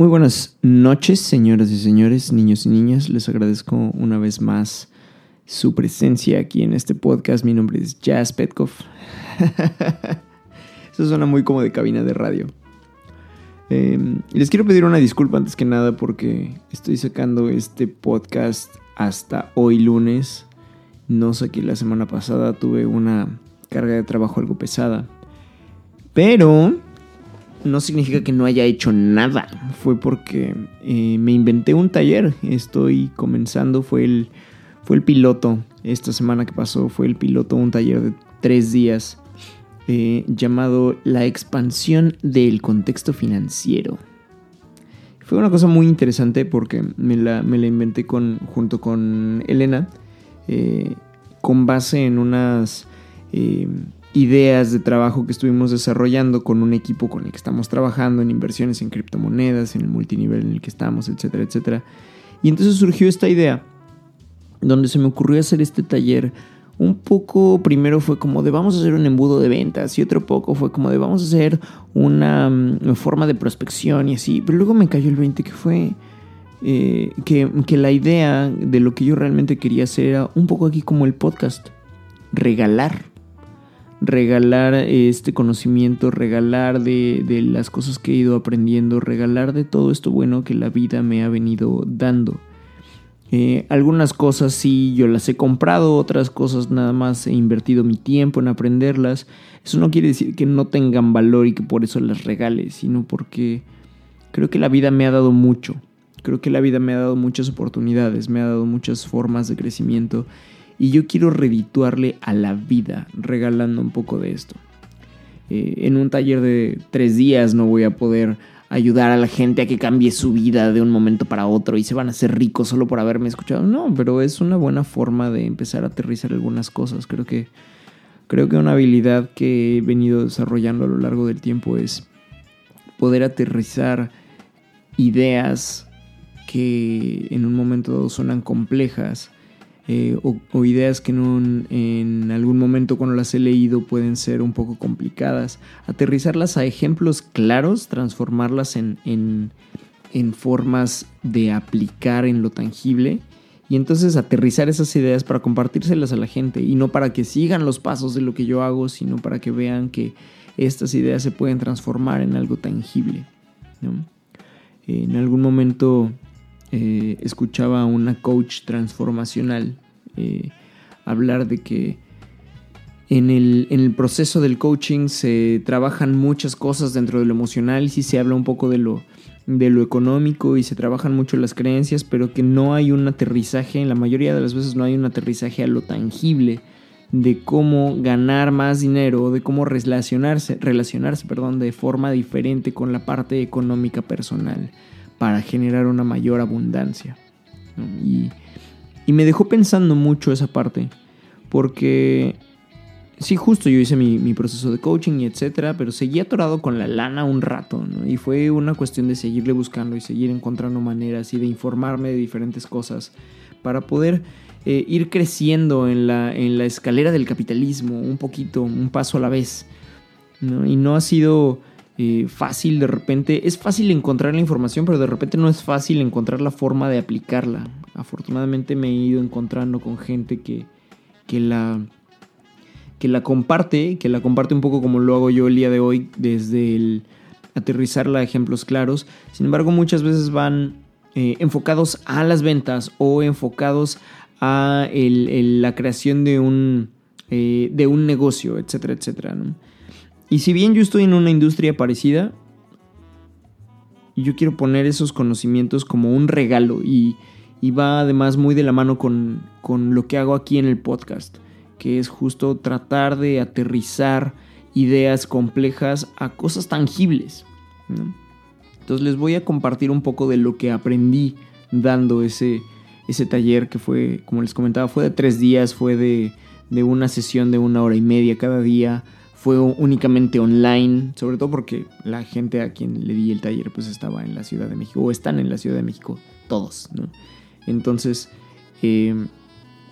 Muy buenas noches, señoras y señores, niños y niñas. Les agradezco una vez más su presencia aquí en este podcast. Mi nombre es Jazz Petkov. Eso suena muy como de cabina de radio. Em, les quiero pedir una disculpa antes que nada porque estoy sacando este podcast hasta hoy lunes. No sé que la semana pasada tuve una carga de trabajo algo pesada. Pero no significa que no haya hecho nada. Fue porque eh, me inventé un taller. Estoy comenzando. Fue el, fue el piloto. Esta semana que pasó fue el piloto, un taller de tres días. Eh, llamado La expansión del contexto financiero. Fue una cosa muy interesante porque me la, me la inventé con, junto con Elena. Eh, con base en unas ideas de trabajo que estuvimos desarrollando con un equipo con el que estamos trabajando en inversiones en criptomonedas, en el multinivel en el que estamos, etcétera, etcétera. Y entonces surgió esta idea donde se me ocurrió hacer este taller. Un poco primero fue como de vamos a hacer un embudo de ventas y otro poco fue como de vamos a hacer una mm, forma de prospección y así. Pero luego me cayó el 20 que fue eh, que, que la idea de lo que yo realmente quería hacer era un poco aquí como el podcast. Regalar regalar este conocimiento, regalar de, las cosas que he ido aprendiendo, regalar de todo esto bueno que la vida me ha venido dando. Eh, algunas cosas sí yo las he comprado, otras cosas nada más he invertido mi tiempo en aprenderlas. Eso no quiere decir que no tengan valor y que por eso las regale, sino porque creo que la vida me ha dado mucho. Creo que la vida me ha dado muchas oportunidades, me ha dado muchas formas de crecimiento y yo quiero redituarle a la vida regalando un poco de esto. Eh, en un taller de tres días no voy a poder ayudar a la gente a que cambie su vida de un momento para otro y se van a hacer ricos solo por haberme escuchado. No, pero es una buena forma de empezar a aterrizar algunas cosas. Creo que, creo que una habilidad que he venido desarrollando a lo largo del tiempo es poder aterrizar ideas que en un momento dado suenan complejas eh, o, ideas que en, algún momento cuando las he leído pueden ser un poco complicadas. Aterrizarlas a ejemplos claros, transformarlas en, en, formas de aplicar en lo tangible y entonces aterrizar esas ideas para compartírselas a la gente y no para que sigan los pasos de lo que yo hago, sino para que vean que estas ideas se pueden transformar en algo tangible. En algún momento eh, escuchaba a una coach transformacional eh, hablar de que en el, en el, proceso del coaching se trabajan muchas cosas dentro de lo emocional y se habla un poco de lo, de lo económico y se trabajan mucho las creencias, pero que no hay un aterrizaje, en la mayoría de las veces no hay un aterrizaje a lo tangible de cómo ganar más dinero, de cómo relacionarse, relacionarse perdón, de forma diferente con la parte económica personal para generar una mayor abundancia. Y, me dejó pensando mucho esa parte, porque sí, justo yo hice mi, proceso de coaching y etcétera, pero seguí atorado con la lana un rato, Y fue una cuestión de seguirle buscando y seguir encontrando maneras y de informarme de diferentes cosas para poder eh, ir creciendo en la, en la escalera del capitalismo, un poquito, un paso a la vez. Y no ha sido fácil de repente. Es fácil encontrar la información, pero de repente no es fácil encontrar la forma de aplicarla. Afortunadamente me he ido encontrando con gente que, que la que la comparte, que la comparte un poco como lo hago yo el día de hoy, desde el aterrizarla a ejemplos claros. Sin embargo, muchas veces van eh, enfocados a las ventas o enfocados a la creación de un, eh, de un negocio, etcétera, etcétera. Y si bien yo estoy en una industria parecida, yo quiero poner esos conocimientos como un regalo y, va además muy de la mano con, lo que hago aquí en el podcast, que es justo tratar de aterrizar ideas complejas a cosas tangibles. Entonces les voy a compartir un poco de lo que aprendí dando ese, ese taller que fue, como les comentaba, fue de tres días, fue de, de una sesión de una hora y media cada día, fue únicamente online, sobre todo porque la gente a quien le di el taller pues estaba en la Ciudad de México, o están en la Ciudad de México, todos, ¿no? Entonces, eh,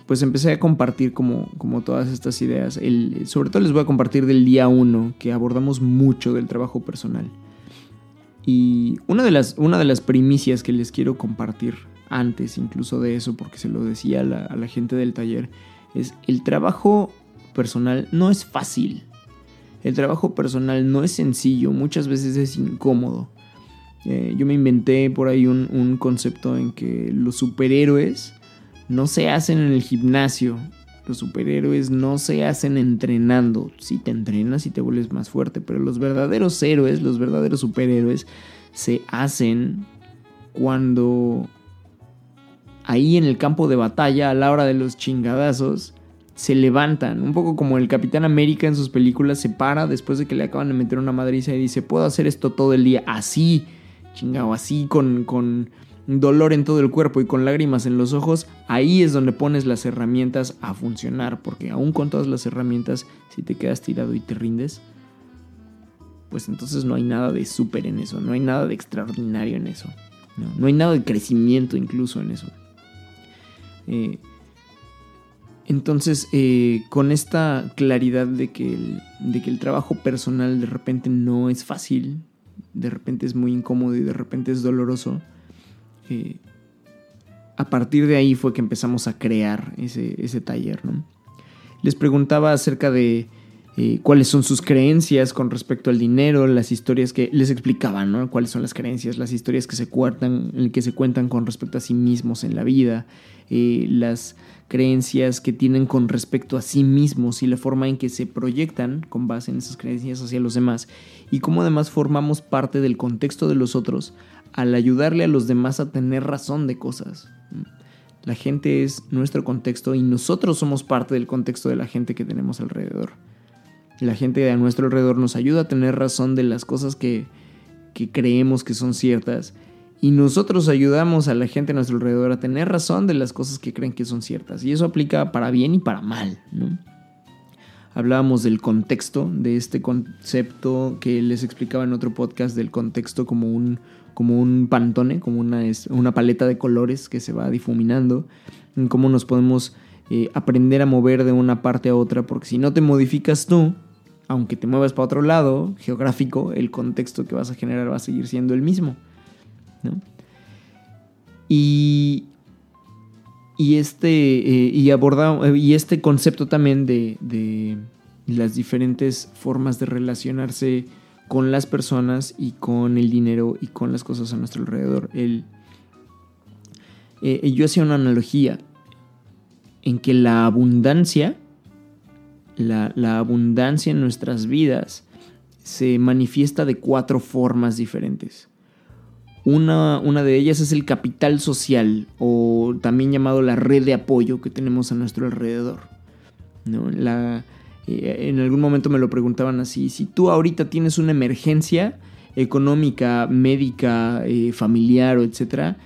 pues empecé a compartir como, como todas estas ideas. Sobre todo les voy a compartir del día 1, que abordamos mucho del trabajo personal. Y una de, las, una de las primicias que les quiero compartir antes incluso de eso, porque se lo decía a la, a la gente del taller, es el trabajo personal no es fácil. El trabajo personal no es sencillo, muchas veces es incómodo. Eh, yo me inventé por ahí un, un, concepto en que los superhéroes no se hacen en el gimnasio. Los superhéroes no se hacen entrenando. Si te entrenas y te vuelves más fuerte, pero los verdaderos héroes, los verdaderos superhéroes, se hacen cuando ahí en el campo de batalla, a la hora de los chingadazos, se levantan. Un poco como el Capitán América en sus películas se para después de que le acaban de meter una madriza y dice, puedo hacer esto todo el día así, chingado, así con, con dolor en todo el cuerpo y con lágrimas en los ojos. Ahí es donde pones las herramientas a funcionar, porque aún con todas las herramientas, si te quedas tirado y te rindes, pues entonces no hay nada de súper en eso, no hay nada de extraordinario en eso. No, no hay nada de crecimiento incluso en eso. Eh, entonces, eh, con esta claridad de que, el, de que el trabajo personal de repente no es fácil, de repente es muy incómodo y de repente es doloroso, eh, a partir de ahí fue que empezamos a crear ese, ese taller. ¿no? Les preguntaba acerca de cuáles son sus creencias con respecto al dinero, las historias que les explicaban, ¿no? cuáles son las creencias, las historias que se cuentan, que se cuentan con respecto a sí mismos en la vida, eh, las creencias que tienen con respecto a sí mismos y la forma en que se proyectan con base en esas creencias hacia los demás y cómo además formamos parte del contexto de los otros al ayudarle a los demás a tener razón de cosas. La gente es nuestro contexto y nosotros somos parte del contexto de la gente que tenemos alrededor. La gente de a nuestro alrededor nos ayuda a tener razón de las cosas que, que creemos que son ciertas y nosotros ayudamos a la gente a nuestro alrededor a tener razón de las cosas que creen que son ciertas. Y eso aplica para bien y para mal. ¿no? Hablábamos del contexto, de este concepto que les explicaba en otro podcast, del contexto como un, como un pantone, como una, una paleta de colores que se va difuminando. Cómo nos podemos eh, aprender a mover de una parte a otra, porque si no te modificas tú, aunque te muevas para otro lado geográfico, el contexto que vas a generar va a seguir siendo el mismo. Y, y este, eh, y, aborda, y este concepto también de, de, las diferentes formas de relacionarse con las personas y con el dinero y con las cosas a nuestro alrededor. El, eh, yo hacía una analogía en que la abundancia, la, abundancia en nuestras vidas se manifiesta de cuatro formas diferentes. Una, una, de ellas es el capital social o también llamado la red de apoyo que tenemos a nuestro alrededor. ¿no? La, eh, en algún momento me lo preguntaban así, si tú ahorita tienes una emergencia económica, médica, eh, familiar etcétera,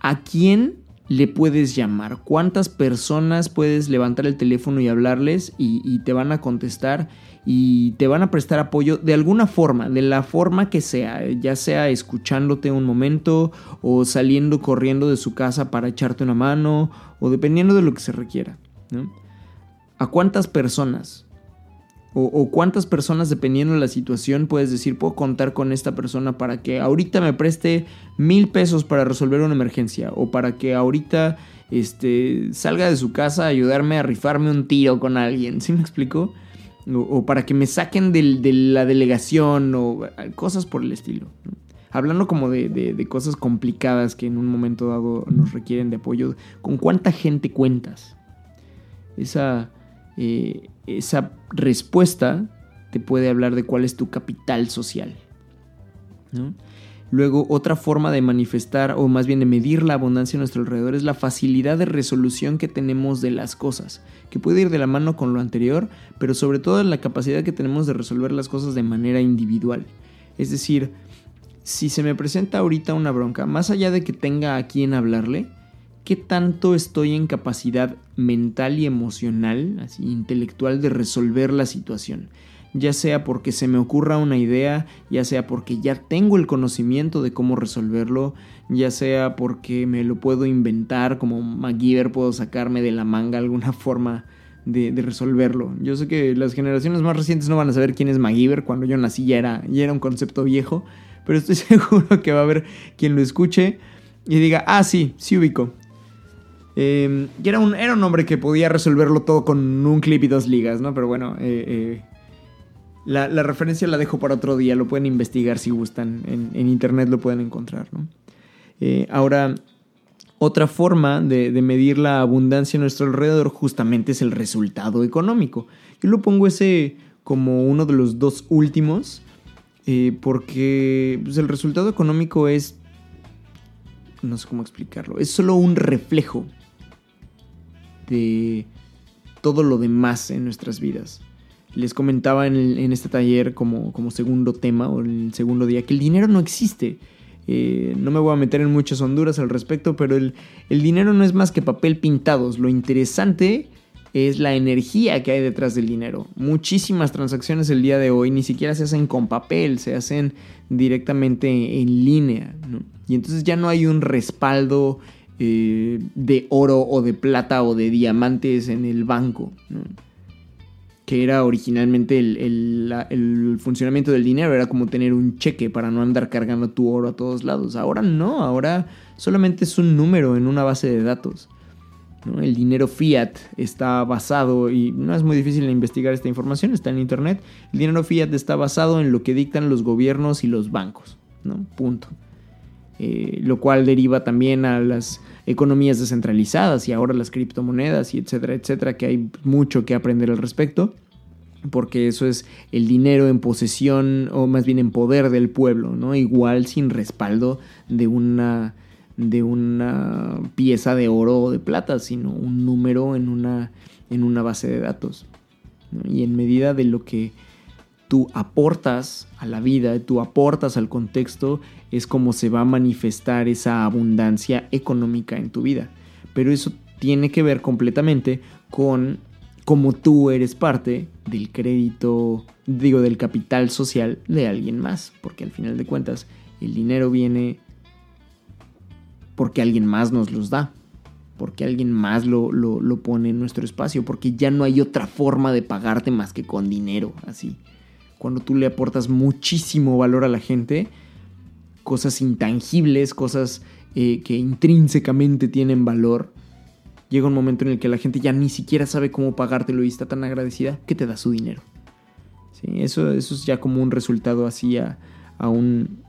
¿a quién le puedes llamar? ¿Cuántas personas puedes levantar el teléfono y hablarles y, te van a contestar? y te van a prestar apoyo de alguna forma, de la forma que sea, ya sea escuchándote un momento o saliendo corriendo de su casa para echarte una mano o dependiendo de lo que se requiera. ¿A cuántas personas? O, cuántas personas, dependiendo de la situación, puedes decir, puedo contar con esta persona para que ahorita me preste mil pesos para resolver una emergencia o para que ahorita este, salga de su casa a ayudarme a rifarme un tiro con alguien. ¿Sí me explico? o, para que me saquen de la delegación o cosas por el estilo. Hablando como de, cosas complicadas que en un momento dado nos requieren de apoyo, ¿con cuánta gente cuentas? Esa, eh, esa respuesta te puede hablar de cuál es tu capital social. Luego, otra forma de manifestar o más bien de medir la abundancia a nuestro alrededor es la facilidad de resolución que tenemos de las cosas, que puede ir de la mano con lo anterior, pero sobre todo la capacidad que tenemos de resolver las cosas de manera individual. Es decir, si se me presenta ahorita una bronca, más allá de que tenga a quien hablarle, ¿qué tanto estoy en capacidad mental y emocional, así intelectual, de resolver la situación? Ya sea porque se me ocurra una idea, ya sea porque ya tengo el conocimiento de cómo resolverlo, ya sea porque me lo puedo inventar, como MacGyver puedo sacarme de la manga alguna forma de, resolverlo. Yo sé que las generaciones más recientes no van a saber quién es MacGyver, cuando yo nací ya era, ya era un concepto viejo, pero estoy seguro que va a haber quien lo escuche y diga, ah, sí, sí ubico. Em, y era un, era un hombre que podía resolverlo todo con un clip y dos ligas, ¿no? Pero bueno, eh, eh, la, referencia la dejo para otro día, lo pueden investigar si gustan, en, internet lo pueden encontrar, ¿no? Eh, ahora, otra forma de, medir la abundancia a nuestro alrededor justamente es el resultado económico. Yo lo pongo ese como uno de los dos últimos, eh, porque pues, el resultado económico es, no sé cómo explicarlo, es solo un reflejo de todo lo demás en nuestras vidas. Les comentaba en, este taller como, como, segundo tema o el segundo día que el dinero no existe. Eh, no me voy a meter en muchas honduras al respecto, pero el, el dinero no es más que papel pintados. Lo interesante es la energía que hay detrás del dinero. Muchísimas transacciones el día de hoy ni siquiera se hacen con papel, se hacen directamente en línea. Y entonces ya no hay un respaldo eh, de oro o de plata o de diamantes en el banco. Que era originalmente el, funcionamiento del dinero, era como tener un cheque para no andar cargando tu oro a todos lados. Ahora no, ahora solamente es un número en una base de datos. El dinero fiat está basado, y no es muy difícil investigar esta información, está en internet. El dinero fiat está basado en lo que dictan los gobiernos y los bancos. ¿no? Punto. Eh, lo cual deriva también a las economías descentralizadas y ahora las criptomonedas y etcétera, etcétera, que hay mucho que aprender al respecto, porque eso es el dinero en posesión o más bien en poder del pueblo, ¿no? Igual sin respaldo de una de una pieza de oro o de plata, sino un número en una, en una base de datos. Y en medida de lo que tú aportas a la vida, tú aportas al contexto, es como se va a manifestar esa abundancia económica en tu vida. Pero eso tiene que ver completamente con cómo tú eres parte del crédito, digo, del capital social de alguien más, porque al final de cuentas el dinero viene porque alguien más nos los da, porque alguien más lo, lo, pone en nuestro espacio, porque ya no hay otra forma de pagarte más que con dinero, así. Cuando tú le aportas muchísimo valor a la gente, cosas intangibles, cosas eh, que intrínsecamente tienen valor, llega un momento en el que la gente ya ni siquiera sabe cómo pagártelo y está tan agradecida que te da su dinero. Eso, es ya como un resultado así a un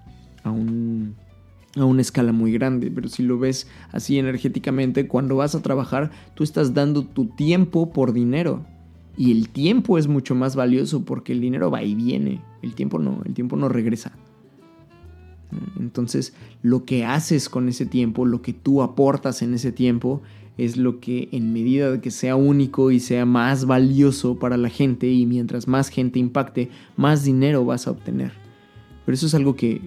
a una escala muy grande, pero si lo ves así energéticamente, cuando vas a trabajar, tú estás dando tu tiempo por dinero. Y el tiempo es mucho más valioso porque el dinero va y viene, el tiempo no, el tiempo no regresa. Entonces, lo que haces con ese tiempo, lo que tú aportas en ese tiempo, es lo que en medida de que sea único y sea más valioso para la gente y mientras más gente impacte, más dinero vas a obtener. Pero eso es algo que,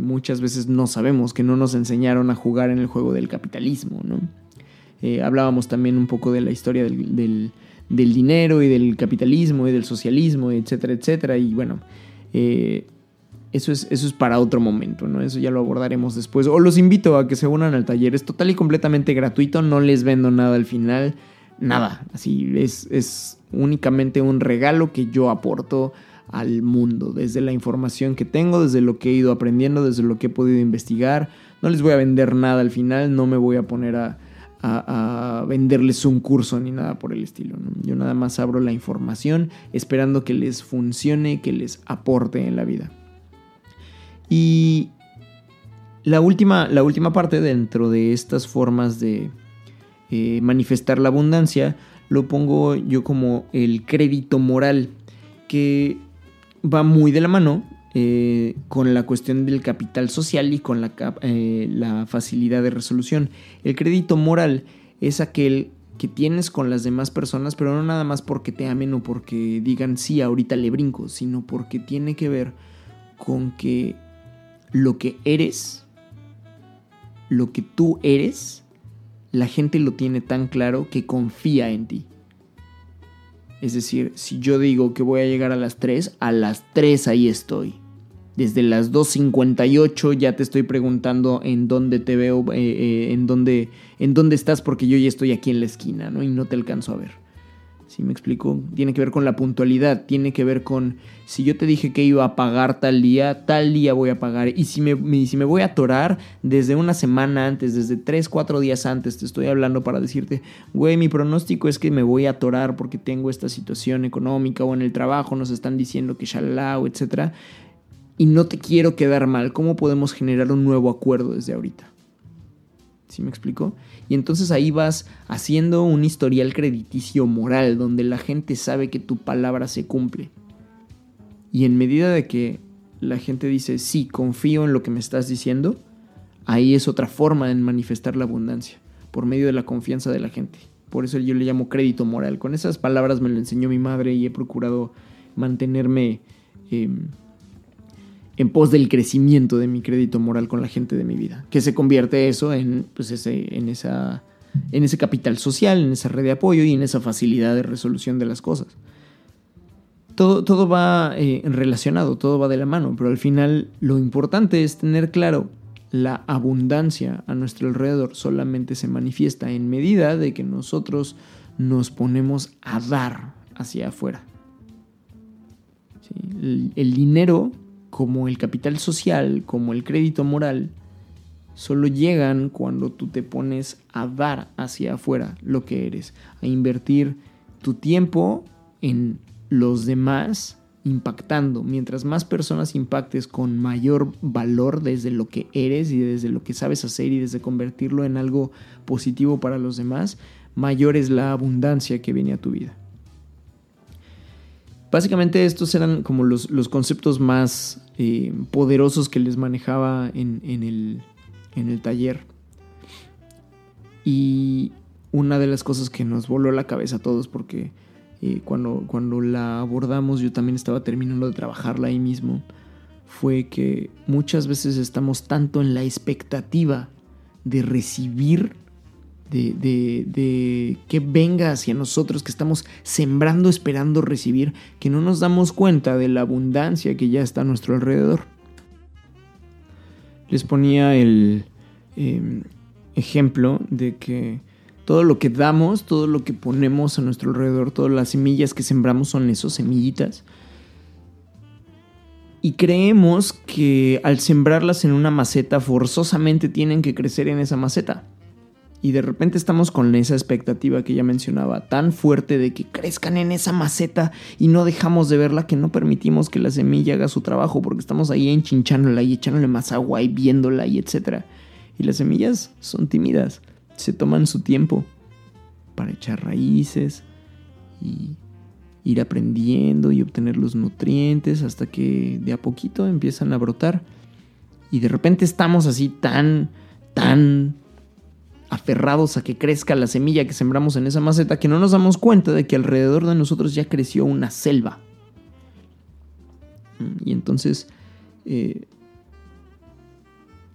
muchas veces no sabemos, que no nos enseñaron a jugar en el juego del capitalismo. ¿no? Eh, hablábamos también un poco de la historia del, dinero y del capitalismo y del socialismo, etcétera, etcétera. Y bueno, eh, eso, es, eso es para otro momento, ¿no? Eso ya lo abordaremos después. O los invito a que se unan al taller. Es total y completamente gratuito, no les vendo nada al final. Nada, así es, es únicamente un regalo que yo aporto al mundo, desde la información que tengo, desde lo que he ido aprendiendo, desde lo que he podido investigar. No les voy a vender nada al final, no me voy a poner a, venderles un curso ni nada por el estilo. Yo nada más abro la información esperando que les funcione, que les aporte en la vida. Y la última, la última parte dentro de estas formas de eh, manifestar la abundancia lo pongo yo como el crédito moral, que va muy de la mano eh, con la cuestión del capital social y con la, eh, la facilidad de resolución. El crédito moral es aquel que tienes con las demás personas, pero no nada más porque te amen o porque digan sí, ahorita le brinco, sino porque tiene que ver con que lo que eres, lo que tú eres, la gente lo tiene tan claro que confía en ti. Es decir, si yo digo que voy a llegar a las 3, a las 3 ahí estoy. Desde las 2.58 ya te estoy preguntando en dónde te veo, eh, eh, en, dónde, en dónde estás, porque yo ya estoy aquí en la esquina, ¿no? Y no te alcanzo a ver. ¿Sí me explico? Tiene que ver con la puntualidad, tiene que ver con si yo te dije que iba a pagar tal día, tal día voy a pagar. Y si me, si me voy a atorar desde una semana antes, desde 3, 4 días antes, te estoy hablando para decirte, güey, mi pronóstico es que me voy a atorar porque tengo esta situación económica o en el trabajo nos están diciendo que shalala o etcétera y no te quiero quedar mal, ¿cómo podemos generar un nuevo acuerdo desde ahorita? ¿Sí me explico? Y entonces ahí vas haciendo un historial crediticio moral donde la gente sabe que tu palabra se cumple. Y en medida de que la gente dice, sí, confío en lo que me estás diciendo, ahí es otra forma de manifestar la abundancia, por medio de la confianza de la gente. Por eso yo le llamo crédito moral. Con esas palabras me lo enseñó mi madre y he procurado mantenerme... Em, en pos del crecimiento de mi crédito moral con la gente de mi vida. Que se convierte eso en, pues ese, en, esa, en ese capital social, en esa red de apoyo y en esa facilidad de resolución de las cosas. Todo, todo va eh, relacionado, todo va de la mano, pero al final lo importante es tener claro la abundancia a nuestro alrededor solamente se manifiesta en medida de que nosotros nos ponemos a dar hacia afuera. el dinero como el capital social, como el crédito moral, solo llegan cuando tú te pones a dar hacia afuera lo que eres, a invertir tu tiempo en los demás impactando. Mientras más personas impactes con mayor valor desde lo que eres y desde lo que sabes hacer y desde convertirlo en algo positivo para los demás, mayor es la abundancia que viene a tu vida. Básicamente estos eran como los, conceptos más eh, poderosos que les manejaba en, el, taller. Y una de las cosas que nos voló la cabeza a todos porque eh, cuando, cuando la abordamos yo también estaba terminando de trabajarla ahí mismo, fue que muchas veces estamos tanto en la expectativa de recibir de, que venga hacia nosotros, que estamos sembrando, esperando recibir, que no nos damos cuenta de la abundancia que ya está a nuestro alrededor. Les ponía el em, ejemplo de que todo lo que damos, todo lo que ponemos a nuestro alrededor, todas las semillas que sembramos son esos semillitas. Y creemos que al sembrarlas en una maceta forzosamente tienen que crecer en esa maceta. Y de repente estamos con esa expectativa que ya mencionaba, tan fuerte de que crezcan en esa maceta y no dejamos de verla, que no permitimos que la semilla haga su trabajo porque estamos ahí enchinchándole y echándole más agua y viéndola y etc. Y las semillas son tímidas, se toman su tiempo para echar raíces y ir aprendiendo y obtener los nutrientes hasta que de a poquito empiezan a brotar. Y de repente estamos así tan, tan aferrados a que crezca la semilla que sembramos en esa maceta que no nos damos cuenta de que alrededor de nosotros ya creció una selva. Mm, y entonces eh,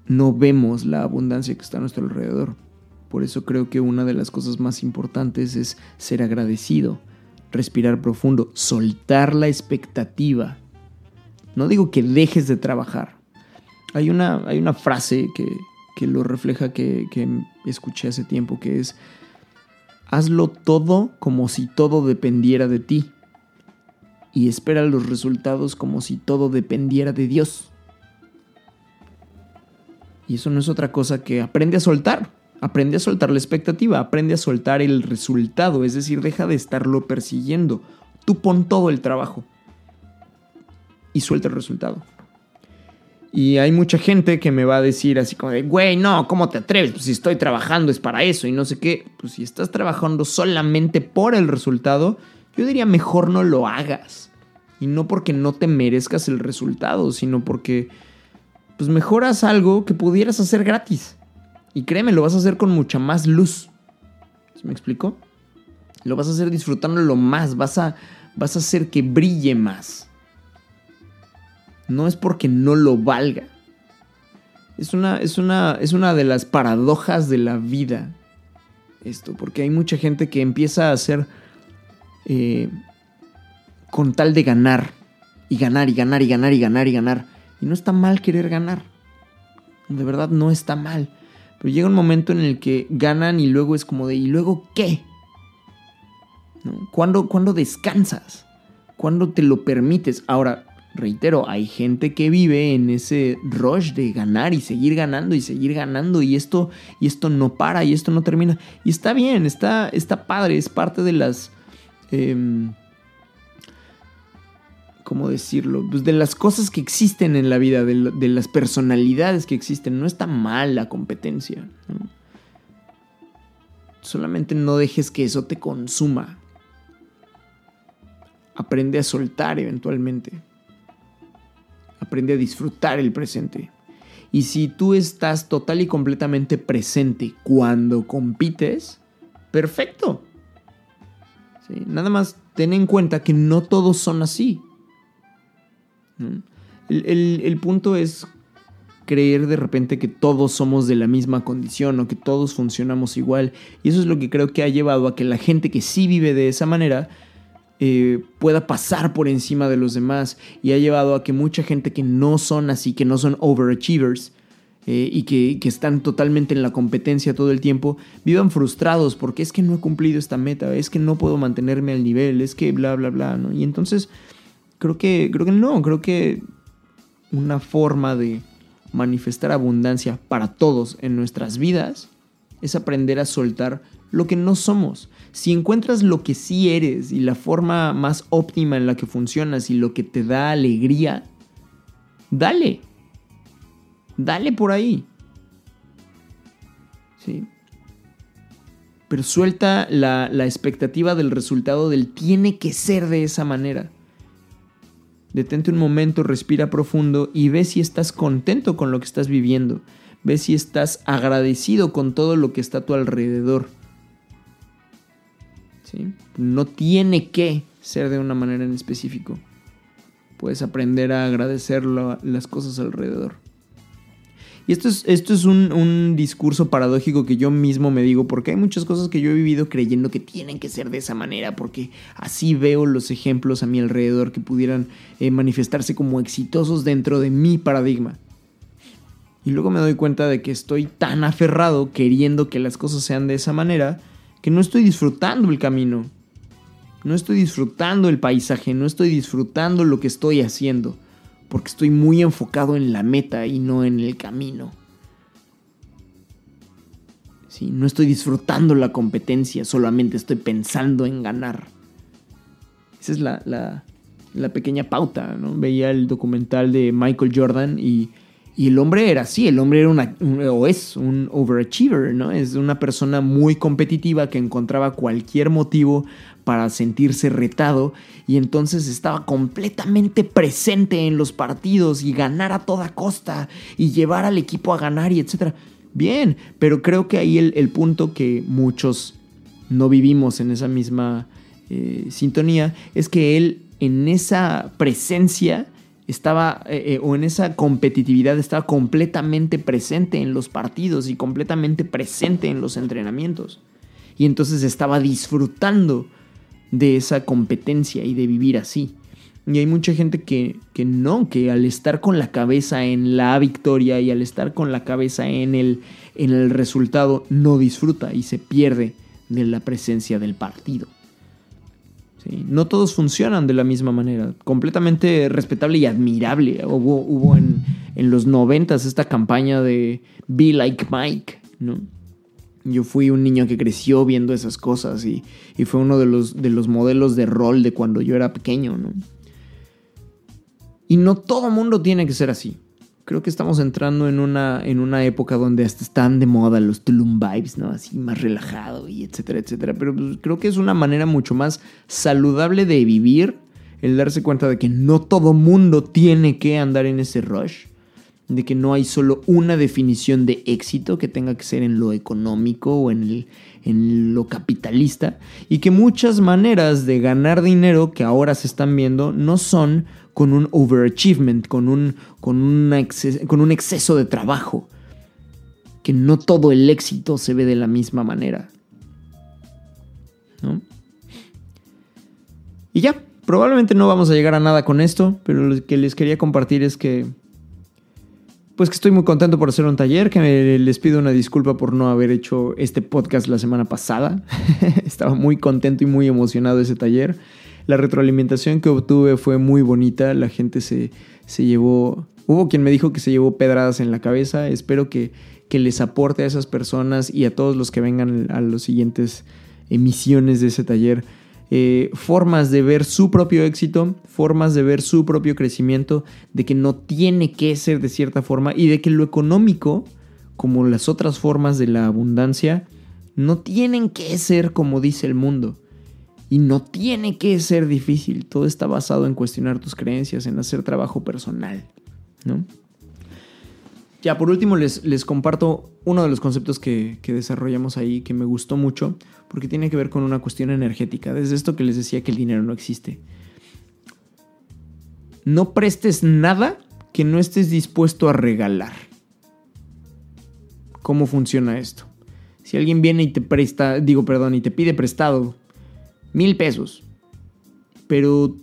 no vemos la abundancia que está a nuestro alrededor. Por eso creo que una de las cosas más importantes es ser agradecido, respirar profundo, soltar la expectativa. No digo que dejes de trabajar. Hay una, hay una frase que, que lo refleja que, escuché hace tiempo, que es, hazlo todo como si todo dependiera de ti y espera los resultados como si todo dependiera de Dios. Y eso no es otra cosa que aprende a soltar. Aprende a soltar la expectativa, aprende a soltar el resultado, es decir, deja de estarlo persiguiendo. Tú pon todo el trabajo y suelta el resultado. Y hay mucha gente que me va a decir así como de, güey, no, ¿cómo te atreves? Pues si estoy trabajando es para eso y no sé qué. Pues si estás trabajando solamente por el resultado, yo diría mejor no lo hagas. Y no porque no te merezcas el resultado, sino porque pues mejoras algo que pudieras hacer gratis. Y créeme, lo vas a hacer con mucha más luz. ¿Me explico? Lo vas a hacer disfrutándolo más, vas a, vas a hacer que brille más no es porque no lo valga, Es una, es una, es una de las paradojas de la vida. Esto, porque hay mucha gente que empieza a hacer eh, con tal de ganar. Y ganar, y ganar, y ganar, y ganar, y ganar. Y no está mal querer ganar. De verdad no está mal. Pero llega un momento en el que ganan y luego es como de, ¿y luego qué? ¿Cuándo, ¿Cuándo descansas? ¿Cuándo te lo permites? Ahora, reitero, hay gente que vive en ese rush de ganar y seguir ganando y seguir ganando y esto, y esto no para y esto no termina. Y está bien, está, está padre, es parte de las... Em, ¿Cómo decirlo? Pues de las cosas que existen en la vida, de, las personalidades que existen. No está mal la competencia. Solamente no dejes que eso te consuma. Aprende a soltar eventualmente aprende a disfrutar el presente. Y si tú estás total y completamente presente cuando compites, perfecto. Nada más ten en cuenta que no todos son así. El, el, el, punto es creer de repente que todos somos de la misma condición o que todos funcionamos igual. Y eso es lo que creo que ha llevado a que la gente que sí vive de esa manera eh, pueda pasar por encima de los demás y ha llevado a que mucha gente que no son así, que no son overachievers eh, y que, que, están totalmente en la competencia todo el tiempo, vivan frustrados porque es que no he cumplido esta meta, es que no puedo mantenerme al nivel, es que bla, bla, bla, ¿no? Y entonces creo que, creo que no, creo que una forma de manifestar abundancia para todos en nuestras vidas es aprender a soltar lo que no somos. Si encuentras lo que sí eres y la forma más óptima en la que funcionas y lo que te da alegría, dale. Dale por ahí. ¿Sí? Pero suelta la, la expectativa del resultado del tiene que ser de esa manera. Detente un momento, respira profundo y ve si estás contento con lo que estás viviendo. Ve si estás agradecido con todo lo que está a tu alrededor. No tiene que ser de una manera en específico. Puedes aprender a agradecer las cosas alrededor. Y esto es, esto es un, un, discurso paradójico que yo mismo me digo, porque hay muchas cosas que yo he vivido creyendo que tienen que ser de esa manera, porque así veo los ejemplos a mi alrededor que pudieran eh, manifestarse como exitosos dentro de mi paradigma. Y luego me doy cuenta de que estoy tan aferrado queriendo que las cosas sean de esa manera, que no estoy disfrutando el camino. No estoy disfrutando el paisaje, no estoy disfrutando lo que estoy haciendo, porque estoy muy enfocado en la meta y no en el camino. Sí, no estoy disfrutando la competencia, solamente estoy pensando en ganar. Esa es la, la, la pequeña pauta, ¿no? Veía el documental de Michael Jordan y y el hombre era así, el hombre era una, un, o es un overachiever, ¿no? Es una persona muy competitiva que encontraba cualquier motivo para sentirse retado y entonces estaba completamente presente en los partidos y ganar a toda costa y llevar al equipo a ganar y etcétera. Bien, pero creo que ahí el, el punto que muchos no vivimos en esa misma eh, sintonía es que él en esa presencia estaba, eh, eh, o en esa competitividad, estaba completamente presente en los partidos y completamente presente en los entrenamientos. Y entonces estaba disfrutando de esa competencia y de vivir así. Y hay mucha gente que, que no, que al estar con la cabeza en la victoria y al estar con la cabeza en el, en el resultado, no disfruta y se pierde de la presencia del partido. No todos funcionan de la misma manera. Completamente respetable y admirable. Hubo, hubo en, en, los noventas esta campaña de Be Like Mike, ¿no? Yo fui un niño que creció viendo esas cosas y, y fue uno de los, de los modelos de rol de cuando yo era pequeño, ¿no? Y no todo mundo tiene que ser así creo que estamos entrando en una, en una época donde hasta están de moda los Tulum vibes, ¿no? Así más relajado y etcétera, etcétera. Pero pues, creo que es una manera mucho más saludable de vivir el darse cuenta de que no todo mundo tiene que andar en ese rush, de que no hay solo una definición de éxito que tenga que ser en lo económico o en, el, en lo capitalista, y que muchas maneras de ganar dinero que ahora se están viendo no son con un overachievement, con un, con, con un exceso de trabajo. Que no todo el éxito se ve de la misma manera. Y ya, probablemente no vamos a llegar a nada con esto, pero lo que les quería compartir es que pues que estoy muy contento por hacer un taller, que les pido una disculpa por no haber hecho este podcast la semana pasada. Estaba muy contento y muy emocionado de ese taller. La retroalimentación que obtuve fue muy bonita, la gente se, se llevó... Hubo quien me dijo que se llevó pedradas en la cabeza, espero que, que les aporte a esas personas y a todos los que vengan a las siguientes emisiones de ese taller eh, formas de ver su propio éxito, formas de ver su propio crecimiento, de que no tiene que ser de cierta forma y de que lo económico, como las otras formas de la abundancia, no tienen que ser como dice el mundo. Y no tiene que ser difícil. Todo está basado en cuestionar tus creencias, en hacer trabajo personal. ¿no? Ya, por último, les, les comparto uno de los conceptos que, que, desarrollamos ahí que me gustó mucho, porque tiene que ver con una cuestión energética. Desde esto que les decía que el dinero no existe. No prestes nada que no estés dispuesto a regalar. ¿Cómo funciona esto? Si alguien viene y te presta, digo, perdón, y te pide prestado mil pesos, pero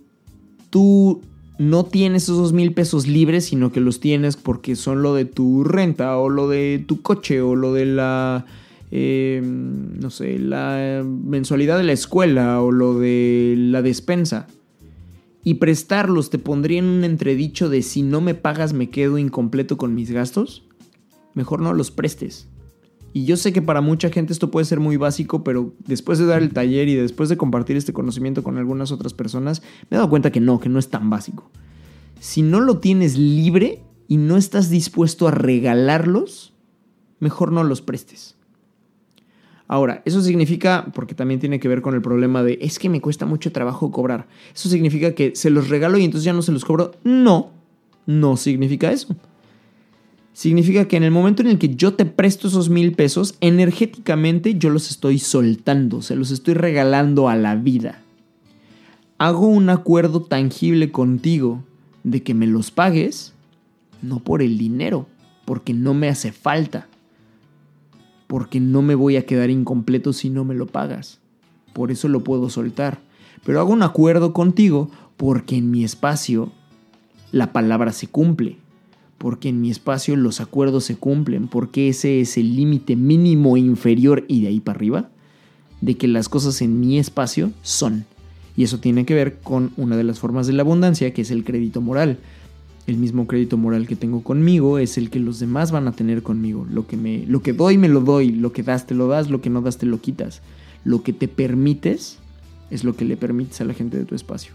tú no tienes esos mil pesos libres, sino que los tienes porque son lo de tu renta o lo de tu coche o lo de la, em, no sé, la mensualidad de la escuela o lo de la despensa. Y prestarlos te pondría en un entredicho de si no me pagas me quedo incompleto con mis gastos. Mejor no los prestes. Y yo sé que para mucha gente esto puede ser muy básico, pero después de dar el taller y después de compartir este conocimiento con algunas otras personas, me he dado cuenta que no, que no es tan básico. Si no lo tienes libre y no estás dispuesto a regalarlos, mejor no los prestes. Ahora, eso significa, porque también tiene que ver con el problema de, es que me cuesta mucho trabajo cobrar. ¿Eso significa que se los regalo y entonces ya no se los cobro? No, no significa eso significa que en el momento en el que yo te presto esos mil pesos, energéticamente yo los estoy soltando, se los estoy regalando a la vida. Hago un acuerdo tangible contigo de que me los pagues, no por el dinero, porque no me hace falta, porque no me voy a quedar incompleto si no me lo pagas. Por eso lo puedo soltar. Pero hago un acuerdo contigo porque en mi espacio la palabra se cumple porque en mi espacio los acuerdos se cumplen, porque ese es el límite mínimo inferior y de ahí para arriba, de que las cosas en mi espacio son. Y eso tiene que ver con una de las formas de la abundancia, que es el crédito moral. El mismo crédito moral que tengo conmigo es el que los demás van a tener conmigo. Lo que, me, lo que doy, me lo doy. Lo que das, te lo das. Lo que no das, te lo quitas. Lo que te permites es lo que le permites a la gente de tu espacio.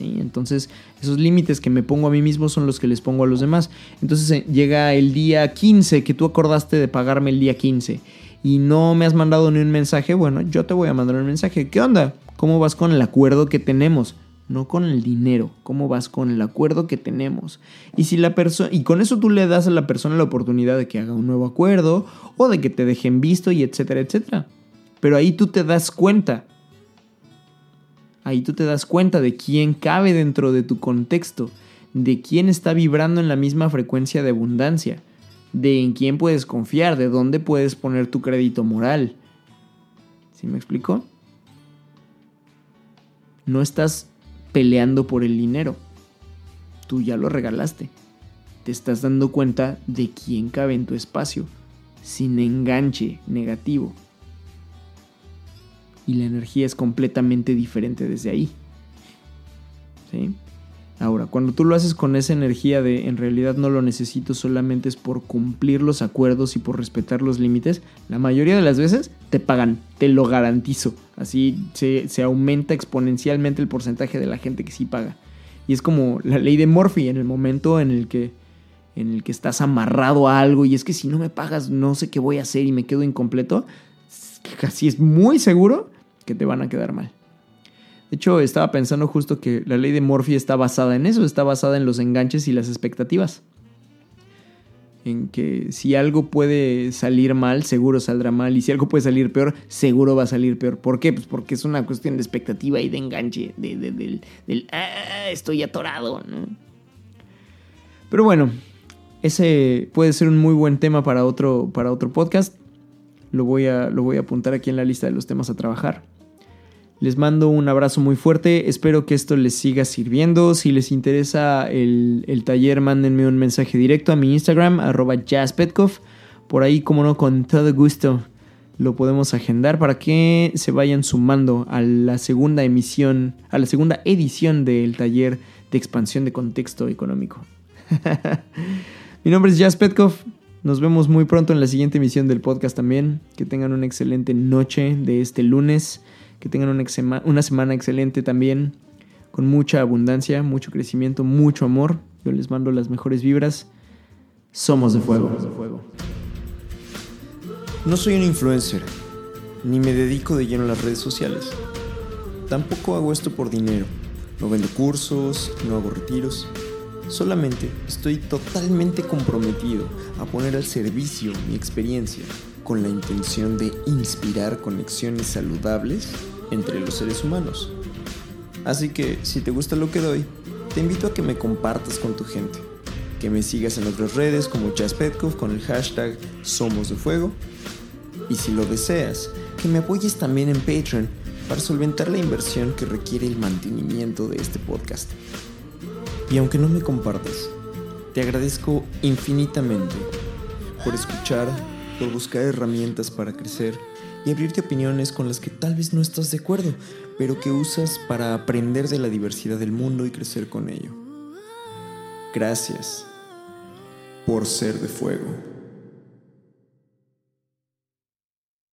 Entonces, esos límites que me pongo a mí mismo son los que les pongo a los demás. Entonces, eh, llega el día 15, que tú acordaste de pagarme el día 15, y no me has mandado ni un mensaje, bueno, yo te voy a mandar un mensaje. ¿Qué onda? ¿Cómo vas con el acuerdo que tenemos? No con el dinero, ¿cómo vas con el acuerdo que tenemos? Y si la persona y con eso tú le das a la persona la oportunidad de que haga un nuevo acuerdo o de que te dejen visto y etcétera, etcétera. Pero ahí tú te das cuenta Ahí tú te das cuenta de quién cabe dentro de tu contexto, de quién está vibrando en la misma frecuencia de abundancia, de en quién puedes confiar, de dónde puedes poner tu crédito moral. ¿Sí me explico? No estás peleando por el dinero. Tú ya lo regalaste. Te estás dando cuenta de quién cabe en tu espacio, sin enganche negativo y la energía es completamente diferente desde ahí. ¿Sí? Ahora, cuando tú lo haces con esa energía de en realidad no lo necesito, solamente es por cumplir los acuerdos y por respetar los límites, la mayoría de las veces te pagan, te lo garantizo. Así se, se aumenta exponencialmente el porcentaje de la gente que sí paga. Y es como la ley de Murphy en el momento en el que en el que estás amarrado a algo y es que si no me pagas no sé qué voy a hacer y me quedo incompleto, casi es muy seguro que te van a quedar mal. De hecho, estaba pensando justo que la ley de Morphy está basada en eso, está basada en los enganches y las expectativas. en que si algo puede salir mal, seguro saldrá mal, y si algo puede salir peor, seguro va a salir peor. ¿Por qué? Pues porque es una cuestión de expectativa y de enganche, de, del, del ah, estoy atorado. Pero bueno, ese puede ser un muy buen tema para otro, para otro podcast. Lo voy, a, lo voy a apuntar aquí en la lista de los temas a trabajar. Les mando un abrazo muy fuerte, espero que esto les siga sirviendo. Si les interesa el, taller, mándenme un mensaje directo a mi Instagram, arroba jazzpetkov. Por ahí, como no, con todo gusto lo podemos agendar para que se vayan sumando a la segunda emisión, a la segunda edición del taller de expansión de contexto económico. mi nombre es Jazz Petkov. Nos vemos muy pronto en la siguiente emisión del podcast también. Que tengan una excelente noche de este lunes que tengan una, una semana excelente también, con mucha abundancia, mucho crecimiento, mucho amor. Yo les mando las mejores vibras. Somos de fuego. de fuego. No soy un influencer, ni me dedico de lleno a las redes sociales. Tampoco hago esto por dinero. No vendo cursos, no hago retiros. Solamente estoy totalmente comprometido a poner al servicio mi experiencia con la intención de inspirar conexiones saludables entre los seres humanos. Así que si te gusta lo que doy, te invito a que me compartas con tu gente, que me sigas en otras redes como Petkov con el hashtag Somos de Fuego, y si lo deseas, que me apoyes también en Patreon para solventar la inversión que requiere el mantenimiento de este podcast. Y aunque no me compartas, te agradezco infinitamente por escuchar por buscar herramientas para crecer y abrirte opiniones con las que tal vez no estás de acuerdo, pero que usas para aprender de la diversidad del mundo y crecer con ello. Gracias por ser de fuego.